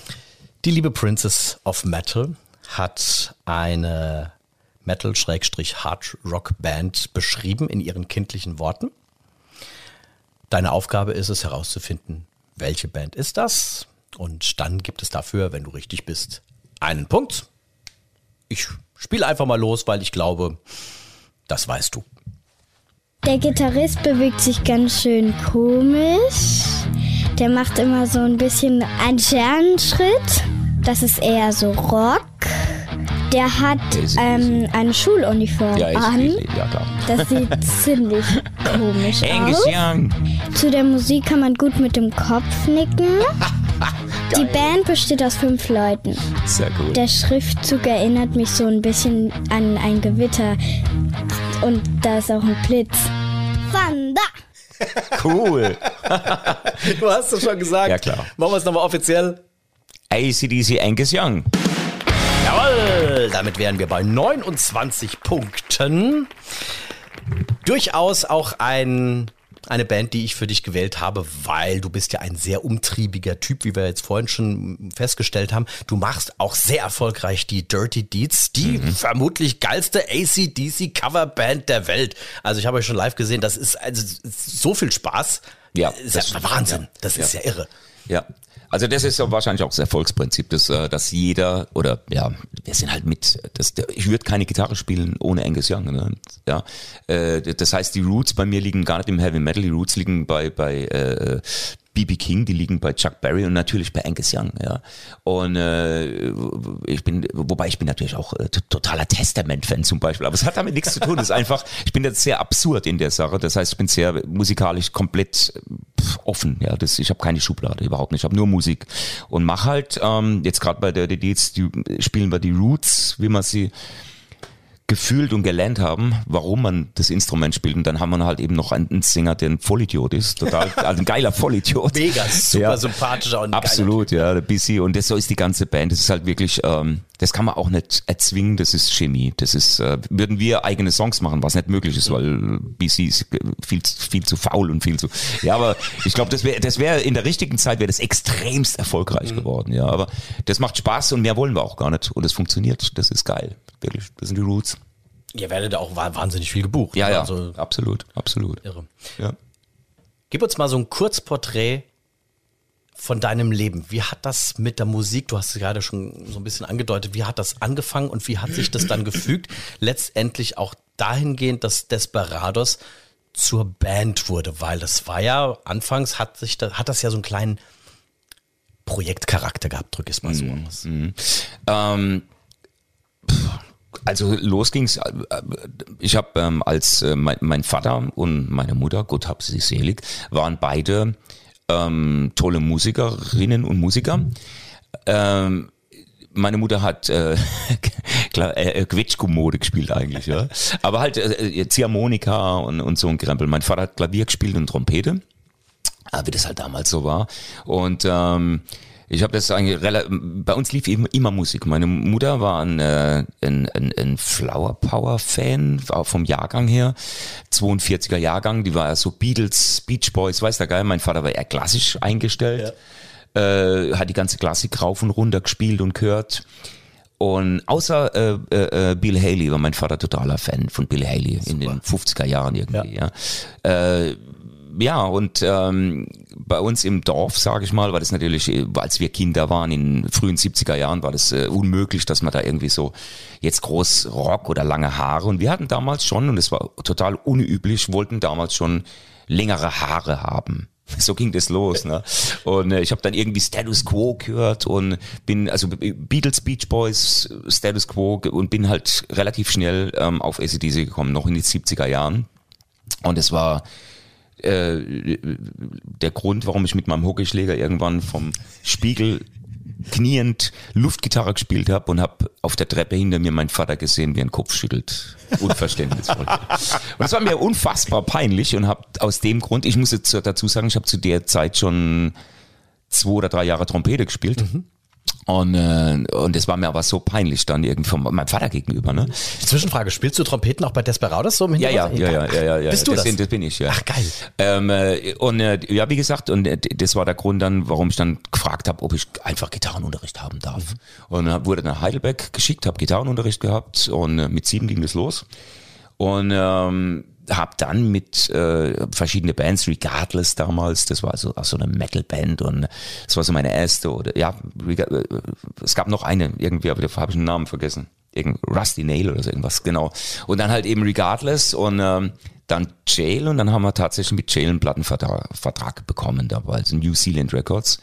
Die liebe Princess of Metal hat eine Metal-Hard-Rock-Band beschrieben in ihren kindlichen Worten. Deine Aufgabe ist es herauszufinden, welche Band ist das? Und dann gibt es dafür, wenn du richtig bist, einen Punkt. Ich spiele einfach mal los, weil ich glaube, Das weißt du. Der Gitarrist bewegt sich ganz schön komisch. Der macht immer so ein bisschen einen Scherenschritt. Das ist eher so Rock. Der hat ähm, eine Schuluniform Ja, ich, an. ich, ja klar. Das sieht ziemlich komisch Angus aus. Young. Zu der Musik kann man gut mit dem Kopf nicken. Die Band besteht aus fünf Leuten. Sehr cool. Der Schriftzug erinnert mich so ein bisschen an ein Gewitter. Und da ist auch ein Blitz. Thunder! Cool. Du hast es schon gesagt. Ja, klar. Machen wir es nochmal offiziell. ACDC Angus Young. Jawohl, damit wären wir bei 29 Punkten. Durchaus auch ein, eine Band, die ich für dich gewählt habe, weil du bist ja ein sehr umtriebiger Typ, wie wir jetzt vorhin schon festgestellt haben. Du machst auch sehr erfolgreich die Dirty Deeds, die Mhm. vermutlich geilste ACDC Coverband der Welt. Also ich habe euch schon live gesehen, das ist, also, so viel Spaß. Ja, das ist ja Wahnsinn. ja. Das ist ja irre. Ja. Also das ist ja wahrscheinlich auch das Erfolgsprinzip, dass, äh, dass jeder oder ja, wir sind halt mit, das, ich würde keine Gitarre spielen ohne Angus Young. Ne? Ja, äh, das heißt, die Roots bei mir liegen gar nicht im Heavy Metal, die Roots liegen bei bei äh, BB King, die liegen bei Chuck Berry und natürlich bei Angus Young. Ja, und äh, ich bin, wobei ich bin natürlich auch äh, totaler Testament-Fan zum Beispiel, aber es hat damit nichts zu tun. Es ist einfach, ich bin jetzt sehr absurd in der Sache. Das heißt, ich bin sehr musikalisch komplett offen. Ja, das, ich habe keine Schublade überhaupt nicht. Ich habe nur Musik und mach halt ähm, jetzt gerade bei der Deeds, die spielen wir die Roots, wie man sie gefühlt und gelernt haben, warum man das Instrument spielt. Und dann haben wir halt eben noch einen Sänger, der ein Vollidiot ist. Total, also ein geiler Vollidiot. Mega, super Ja. sympathischer und Absolut, ja, der BC. Und das so ist die ganze Band. Das ist halt wirklich, ähm, das kann man auch nicht erzwingen, das ist Chemie. Das ist, äh, würden wir eigene Songs machen, was nicht möglich ist, weil BC ist viel, viel zu faul und viel zu. Ja, aber ich glaube, das wäre das wäre in der richtigen Zeit wäre das extremst erfolgreich geworden, ja. Aber das macht Spaß und mehr wollen wir auch gar nicht. Und es funktioniert. Das ist geil. Wirklich. Das sind die Roots. Ihr werdet auch wa- wahnsinnig viel gebucht. Ja, ja. Also, absolut, absolut. irre. Ja. Gib uns mal so ein Kurzporträt von deinem Leben. Wie hat das mit der Musik, du hast es gerade schon so ein bisschen angedeutet, wie hat das angefangen und wie hat sich das dann gefügt? Letztendlich auch dahingehend, dass Desperados zur Band wurde, weil das war ja, anfangs hat sich da, hat das ja so einen kleinen Projektcharakter gehabt, drück ich es mal so aus. Ähm, pff, also los ging's. äh, äh, Ich habe ähm, als äh, mein, mein Vater und meine Mutter, Gott hab sie selig, waren beide ähm, tolle Musikerinnen und Musiker. Ähm, meine Mutter hat äh, klar, äh, Quetschko-Mode gespielt eigentlich, ja. Aber halt äh, Ziehharmonika und, und so ein Krempel. Mein Vater hat Klavier gespielt und Trompete, äh, wie das halt damals so war. Und ähm, ich habe das eigentlich bei uns lief eben immer Musik. Meine Mutter war ein, äh, ein, ein, ein Flower Power Fan, vom Jahrgang her, 42er Jahrgang, die war ja so Beatles, Beach Boys, weiß der geil. Mein Vater war eher klassisch eingestellt, äh, hat die ganze Klassik rauf und runter gespielt und gehört. Und außer äh, äh, äh, Bill Haley war mein Vater totaler Fan von Bill Haley in den 50er Jahren irgendwie. Ja, Äh, ja und ähm, bei uns im Dorf, sage ich mal, war das natürlich, äh, als wir Kinder waren in frühen 70er Jahren, war das äh, unmöglich, dass man da irgendwie so jetzt groß Rock oder lange Haare. Und wir hatten damals schon, und es war total unüblich, wollten damals schon längere Haare haben. So ging das los, ne? Und äh, ich habe dann irgendwie Status Quo gehört und bin also Beatles, Beach Boys, Status Quo und bin halt relativ schnell ähm, auf ACDC gekommen, noch in die 70er Jahren. Und es war äh, der Grund, warum ich mit meinem Hockeyschläger irgendwann vom Spiegel kniend Luftgitarre gespielt habe und habe auf der Treppe hinter mir meinen Vater gesehen, wie er den Kopf schüttelt. Unverständnisvoll. und es war mir unfassbar peinlich und habe aus dem Grund, ich muss jetzt dazu sagen, ich habe zu der Zeit schon zwei oder drei Jahre Trompete gespielt. Und, äh, und es war mir aber so peinlich dann irgendwie von meinem Vater gegenüber, ne? Zwischenfrage, spielst du Trompeten auch bei Desperados so im Ja, ja, Hintergrund? ja, ja, ja, ja, ja. Bist du das? Bin, das bin ich, ja. Ach, geil. Ähm, äh, und äh, ja, wie gesagt, und äh, das war der Grund dann, warum ich dann gefragt habe, ob ich einfach Gitarrenunterricht haben darf. Und dann wurde nach Heidelberg geschickt, habe Gitarrenunterricht gehabt und äh, mit sieben ging das los. Und ähm, habe dann mit äh, verschiedene Bands, Regardless damals, das war so auch so eine Metal-Band und das war so meine erste oder ja, äh, es gab noch eine irgendwie, aber da habe ich den Namen vergessen. irgend Rusty Nail oder so irgendwas, genau. Und dann halt eben Regardless und ähm, dann Jail und dann haben wir tatsächlich mit Jail einen Plattenvertrag Vertrag bekommen dabei, also New Zealand Records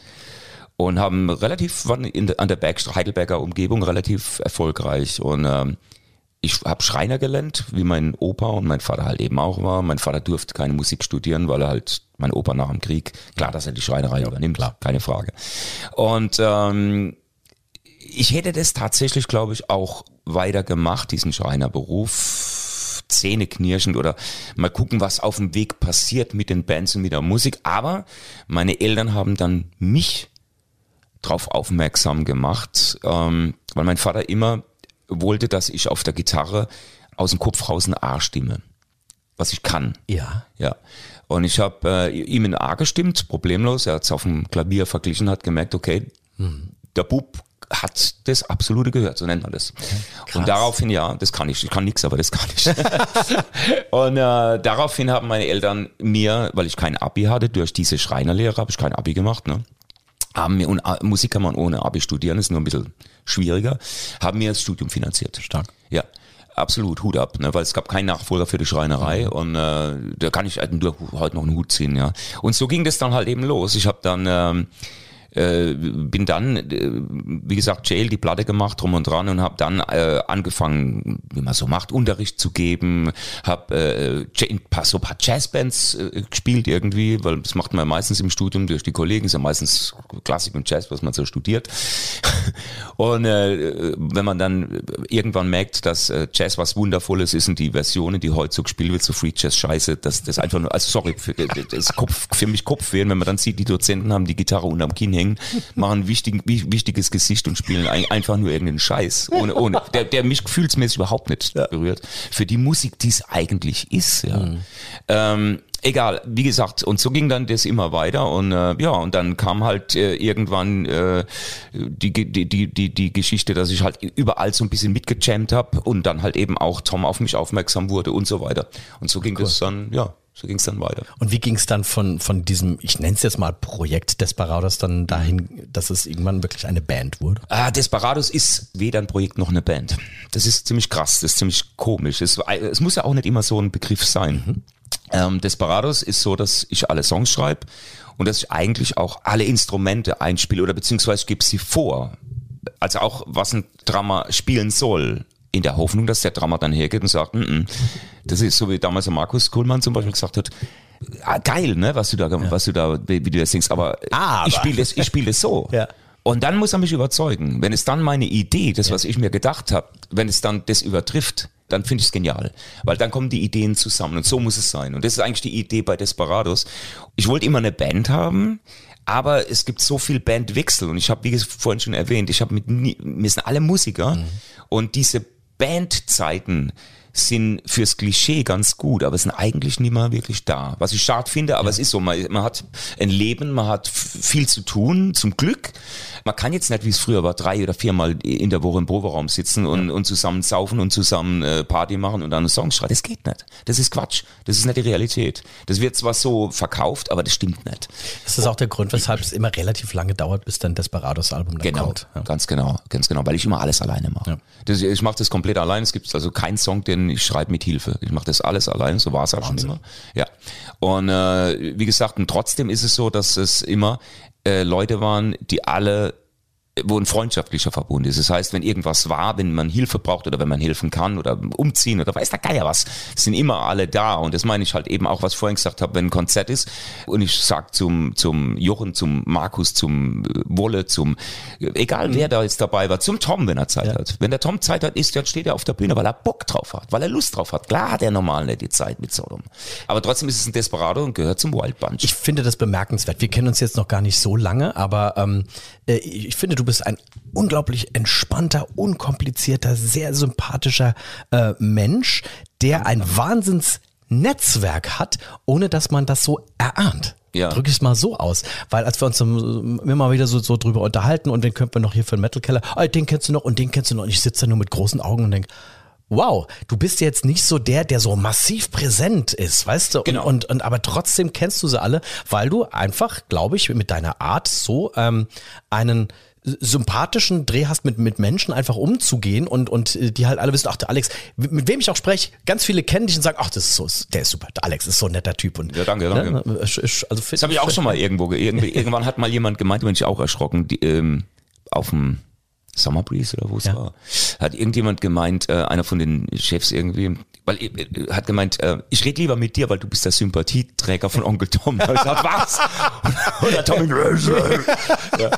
und haben relativ waren in, an der Berg, Heidelberger Umgebung relativ erfolgreich und ähm, ich habe Schreiner gelernt, wie mein Opa und mein Vater halt eben auch war. Mein Vater durfte keine Musik studieren, weil er halt, mein Opa nach dem Krieg, klar, dass er die Schreinerei übernimmt, klar. keine Frage. Und ähm, ich hätte das tatsächlich, glaube ich, auch weiter gemacht, diesen Schreinerberuf. Zähne knirschend oder mal gucken, was auf dem Weg passiert mit den Bands und mit der Musik. Aber meine Eltern haben dann mich drauf aufmerksam gemacht, ähm, weil mein Vater immer wollte, dass ich auf der Gitarre aus dem Kopf raus ein A stimme, was ich kann. Ja. Ja. Und ich habe äh, ihm ein A gestimmt, problemlos. Er hat es auf dem Klavier verglichen, hat gemerkt, okay, der Bub hat das absolute gehört, so nennt man das. Und daraufhin, ja, das kann ich. Ich kann nichts, aber das kann ich. und äh, daraufhin haben meine Eltern mir, weil ich kein Abi hatte, durch diese Schreinerlehre habe ich kein Abi gemacht, ne? Haben mir, und äh, Musik kann man ohne Abi studieren, ist nur ein bisschen schwieriger, haben mir das Studium finanziert. Stark. Ja, absolut, Hut ab, ne, weil es gab keinen Nachfolger für die Schreinerei und äh, da kann ich halt nur heute noch einen Hut ziehen, ja. Und so ging das dann halt eben los. Ich habe dann ähm, äh, bin dann, äh, wie gesagt, Jail die Platte gemacht drum und dran und habe dann äh, angefangen, wie man so macht, Unterricht zu geben, habe äh, so ein paar Jazzbands äh, gespielt irgendwie, weil das macht man meistens im Studium durch die Kollegen, ist ja meistens Klassik und Jazz, was man so studiert. und äh, wenn man dann irgendwann merkt, dass äh, Jazz was Wundervolles ist und die Versionen, die so gespielt wird, so Free Jazz Scheiße, das das einfach nur, also sorry, für, das Kopf, für mich Kopfweh, wenn man dann sieht, die Dozenten haben die Gitarre unterm Kinn hängen, machen wichtig, wi- wichtiges Gesicht und spielen ein, einfach nur irgendeinen Scheiß, ohne, ohne, der, der mich gefühlsmäßig überhaupt nicht berührt. Für die Musik, die es eigentlich ist, ja. Ähm, egal, wie gesagt, und so ging dann das immer weiter und äh, ja, und dann kam halt äh, irgendwann äh, die, die, die, die, die Geschichte, dass ich halt überall so ein bisschen mitgejammt habe und dann halt eben auch Tom auf mich aufmerksam wurde und so weiter. Und so ging das dann, ja, so ging es dann weiter. Und wie ging es dann von, von diesem, ich nenne es jetzt mal Projekt Desperados, dann dahin, dass es irgendwann wirklich eine Band wurde? Ah, Desperados ist weder ein Projekt noch eine Band. Das ist ziemlich krass, das ist ziemlich komisch. Es, es muss ja auch nicht immer so ein Begriff sein. Ähm, Desperados ist so, dass ich alle Songs schreibe und dass ich eigentlich auch alle Instrumente einspiele oder beziehungsweise gebe sie vor. Also auch, was ein Drama spielen soll. In der Hoffnung, dass der Drama dann hergeht und sagt, mm -mm. das ist so wie damals Markus Kuhlmann zum Beispiel gesagt hat, ah, geil, ne, was du da, was du da, wie du das singst, aber, Aber. ich spiele das, ich spiele das so. Ja. Und dann muss er mich überzeugen. Wenn es dann meine Idee, das, was ich mir gedacht habe, wenn es dann das übertrifft, dann finde ich es genial. Weil dann kommen die Ideen zusammen und so muss es sein. Und das ist eigentlich die Idee bei Desperados. Ich wollte immer eine Band haben, aber es gibt so viel Bandwechsel und ich habe, wie vorhin schon erwähnt, ich habe mit, nie- wir sind alle Musiker und diese Bandzeiten sind fürs Klischee ganz gut, aber sind eigentlich nicht mehr wirklich da. Was ich schade finde, aber es ist so, man, man hat ein Leben, man hat viel zu tun, zum Glück. Man kann jetzt nicht, wie es früher war, drei oder viermal in der Woche im Proberaum sitzen und, und zusammen saufen und zusammen äh, Party machen und dann einen Song schreiben. Das geht nicht. Das ist Quatsch. Das ist nicht die Realität. Das wird zwar so verkauft, aber das stimmt nicht. Das ist auch der Grund, weshalb es immer relativ lange dauert, bis dann Desperados Album dann Genau, kommt. Ja. ganz genau, ganz genau, weil ich immer alles alleine mache. Das, ich mache das komplett allein. Es gibt also keinen Song, den ich schreibe mit Hilfe. Ich mache das alles allein. So war es auch schon immer. Ja. Und äh, wie gesagt, und trotzdem ist es so, dass es immer äh, Leute waren, die alle wo ein freundschaftlicher Verbund ist. Das heißt, wenn irgendwas war, wenn man Hilfe braucht oder wenn man helfen kann oder umziehen oder weiß der Geier was, sind immer alle da. Und das meine ich halt eben auch, was ich vorhin gesagt habe, wenn ein Konzert ist und ich sag zum, zum Jochen, zum Markus, zum äh, Wolle, zum, egal wer da jetzt dabei war, zum Tom, wenn er Zeit hat. Wenn der Tom Zeit hat, ist, dann steht er auf der Bühne, weil er Bock drauf hat, weil er Lust drauf hat. Klar hat er normal nicht die Zeit mit Sodom. Aber trotzdem ist es ein Desperado und gehört zum Wild Bunch. Ich finde das bemerkenswert. Wir kennen uns jetzt noch gar nicht so lange, aber ähm, äh, ich finde, du bist ein unglaublich entspannter, unkomplizierter, sehr sympathischer äh, Mensch, der ein Wahnsinnsnetzwerk hat, ohne dass man das so erahnt. Ja. Drück ich es mal so aus. Weil als wir uns immer wieder so, so drüber unterhalten und wen könnten wir noch hier für einen Metal Keller, ah, den kennst du noch und den kennst du noch. Und ich sitze da nur mit großen Augen und denke, wow, du bist jetzt nicht so der, der so massiv präsent ist, weißt du? Genau. Und, und, und aber trotzdem kennst du sie alle, weil du einfach, glaube ich, mit deiner Art so ähm, einen sympathischen Dreh hast, mit, mit Menschen einfach umzugehen und, und äh, die halt alle wissen, ach, der Alex, mit wem ich auch spreche, ganz viele kennen dich und sagen, ach, das ist so, der ist super, der Alex ist so ein netter Typ. Und, Ja, danke, danke. Ne, ich- ich- also Das habe ich auch schon mal irgendwo. irgendwann hat mal jemand gemeint, bin ich auch erschrocken, die, ähm, auf dem Summer Breeze oder wo es Ja. war, hat irgendjemand gemeint, äh, einer von den Chefs irgendwie, weil äh, äh, hat gemeint, äh, ich rede lieber mit dir, weil du bist der Sympathieträger von Onkel Tom. Da ich gesagt, was? Und der Tommy, ja.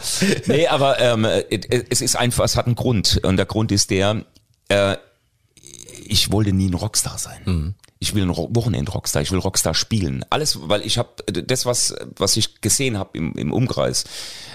Nee, aber ähm, äh, es ist einfach, es hat einen Grund. Und der Grund ist der, äh, ich wollte nie ein Rockstar sein. Ich will ein Ro Wochenend-Rockstar, ich will Rockstar spielen. Alles, weil ich habe das, was, was ich gesehen habe im, im Umkreis.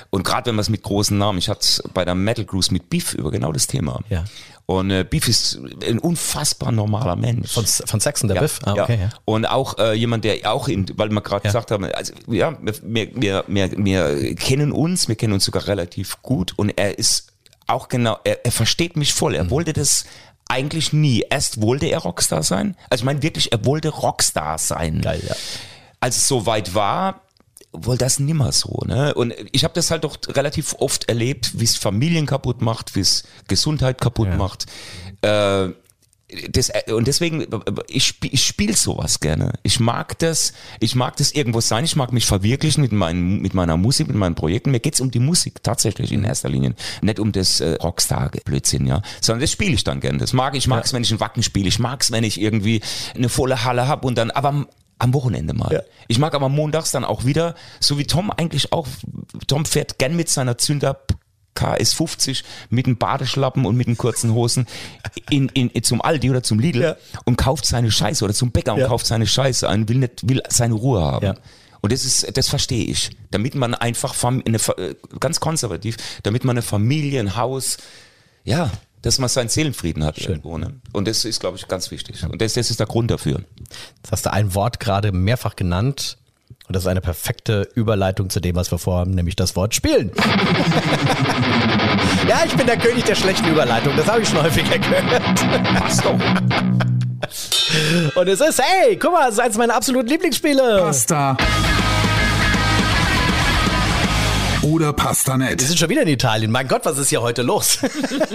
Und gerade wenn man es mit großen Namen, ich hatte bei der Metal Cruise mit Beef über genau das Thema. Ja. Und äh, Beef ist ein unfassbar normaler Mensch. Von, von Saxon, der Ja, Biff? Ah, okay, ja. Und auch äh, jemand, der auch in, weil wir gerade Ja. gesagt haben, also ja, wir, wir, wir, wir kennen uns, wir kennen uns sogar relativ gut und er ist auch genau, er, er versteht mich voll. Er Mhm. wollte das eigentlich nie. Erst wollte er Rockstar sein. Also ich meine wirklich, er wollte Rockstar sein. Geil, ja. Als es soweit war, wohl das nimmer so, ne? Und ich habe das halt doch relativ oft erlebt, wie es Familien kaputt macht, wie es Gesundheit kaputt macht. Äh, das, und deswegen, ich, spiel, ich spiele sowas gerne. Ich mag das, ich mag das irgendwo sein, ich mag mich verwirklichen mit, meinen, mit meiner Musik, mit meinen Projekten. Mir geht's um die Musik tatsächlich in erster Linie. Nicht um das äh, Rockstar-Blödsinn, ja. Sondern das spiele ich dann gerne. Das mag ich. Ich mag's, wenn ich ein Wacken spiele. Ich mag's, wenn ich irgendwie eine volle Halle hab und dann, aber am- am Wochenende mal. Ja. Ich mag aber montags dann auch wieder, so wie Tom eigentlich auch. Tom fährt gern mit seiner Zünder KS50 mit dem Badeschlappen und mit den kurzen Hosen in, in, zum Aldi oder zum Lidl Ja. und kauft seine Scheiße oder zum Bäcker und Ja. kauft seine Scheiße ein, will nicht, will seine Ruhe haben. Ja. Und das ist, das verstehe ich. Damit man einfach eine, äh, ganz konservativ, damit man eine Familie, ein Haus, ja, dass man seinen Seelenfrieden hat irgendwo. Ne? Und das ist, glaube ich, ganz wichtig. Und das, das ist der Grund dafür. Jetzt hast du ein Wort gerade mehrfach genannt. Und das ist eine perfekte Überleitung zu dem, was wir vorhaben, nämlich das Wort spielen. ja, ich bin der König der schlechten Überleitung. Das habe ich schon häufiger gehört. Passt doch. Und es ist, hey, guck mal, es ist eines meiner absoluten Lieblingsspiele. Pasta. Oder Wir Pastanet. sind schon wieder in Italien. Mein Gott, was ist hier heute los?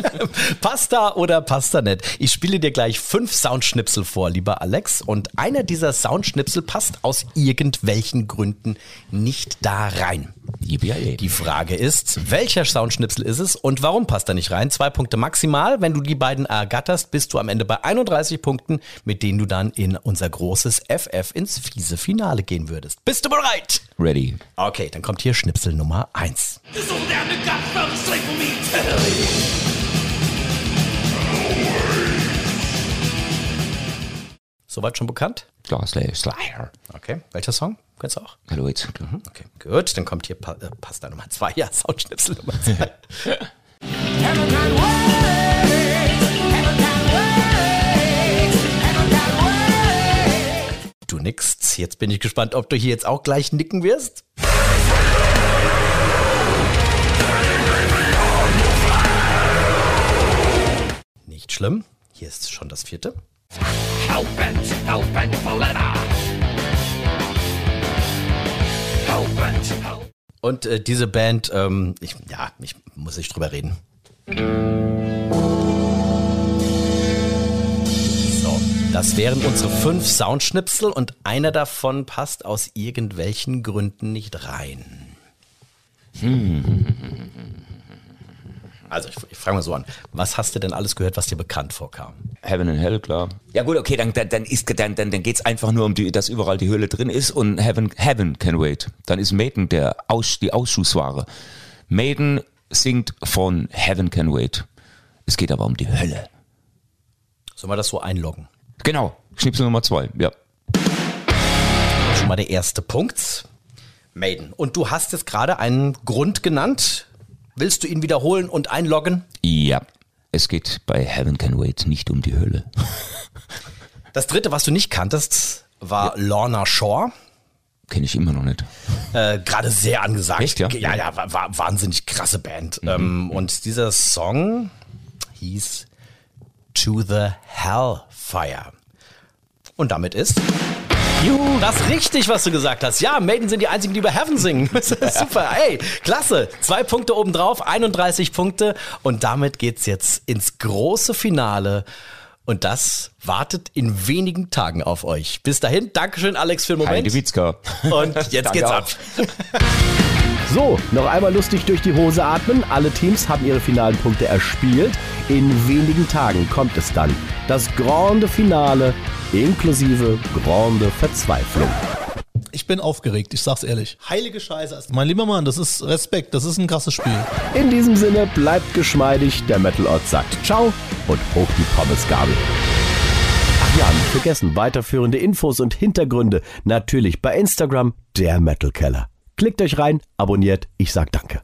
Pasta oder Pastanet? Ich spiele dir gleich fünf Soundschnipsel vor, lieber Alex. Und einer dieser Soundschnipsel passt aus irgendwelchen Gründen nicht da rein. Die Frage ist, welcher Soundschnipsel ist es und warum passt er nicht rein? Zwei Punkte maximal. Wenn du die beiden ergatterst, bist du am Ende bei 31 Punkten, mit denen du dann in unser großes FF ins fiese Finale gehen würdest. Bist du bereit? Ready. Okay, dann kommt hier Schnipsel Nummer 1. Soweit schon bekannt? Klar, Slayer. Slayer. Okay. Welcher Song? Kennst du auch? Hallo jetzt. Okay, gut. Dann kommt hier pa äh, Pasta Nummer 2. Ja, Soundschnipsel Nummer 2. Du nix. Jetzt bin ich gespannt, ob du hier jetzt auch gleich nicken wirst. Nicht schlimm. Hier ist schon das vierte. Und äh, diese Band, ähm, ich, ja, ich muss nicht drüber reden. So, das wären unsere fünf Soundschnipsel und einer davon passt aus irgendwelchen Gründen nicht rein. Also, ich, ich frage mal so an. Was hast du denn alles gehört, was dir bekannt vorkam? Heaven and Hell, klar. Ja gut, okay, dann, dann, dann, ist, dann, dann, dann geht's einfach nur um, die, dass überall die Höhle drin ist und Heaven, Heaven can wait. Dann ist Maiden der Aus, die Ausschussware. Maiden singt von Heaven can wait. Es geht aber um die Hölle. Sollen wir das so einloggen? Genau, Schnipsel Nummer zwei, ja. Schon mal der erste Punkt. Maiden. Und du hast jetzt gerade einen Grund genannt. Willst du ihn wiederholen und einloggen? Ja, es geht bei Heaven can wait nicht um die Hölle. Das dritte, was du nicht kanntest, war Lorna Shore. Kenne ich immer noch nicht. Äh, gerade sehr angesagt. Echt, ja? Ja, ja, war, war wahnsinnig krasse Band. Ähm, und dieser Song hieß To the Hellfire. Und damit ist Juhu, das ist richtig, was du gesagt hast. Ja, Maiden sind die einzigen, die über Heaven singen. Super, ey, klasse. Zwei Punkte obendrauf, 31 Punkte. Und damit geht's jetzt ins große Finale. Und das wartet in wenigen Tagen auf euch. Bis dahin, Dankeschön, Alex, für den Moment. Heide Witzka. Und jetzt geht's ab. So, noch einmal lustig durch die Hose atmen. Alle Teams haben ihre finalen Punkte erspielt. In wenigen Tagen kommt es dann. Das Grande Finale inklusive Grande Verzweiflung. Ich bin aufgeregt, ich sag's ehrlich. Heilige Scheiße. Mein lieber Mann, das ist Respekt, das ist ein krasses Spiel. In diesem Sinne, bleibt geschmeidig. Der Metal Ort sagt Ciao und hoch die Pommesgabel. Ach ja, nicht vergessen, weiterführende Infos und Hintergründe natürlich bei Instagram, der Metal Keller. Klickt euch rein, abonniert, ich sag Danke.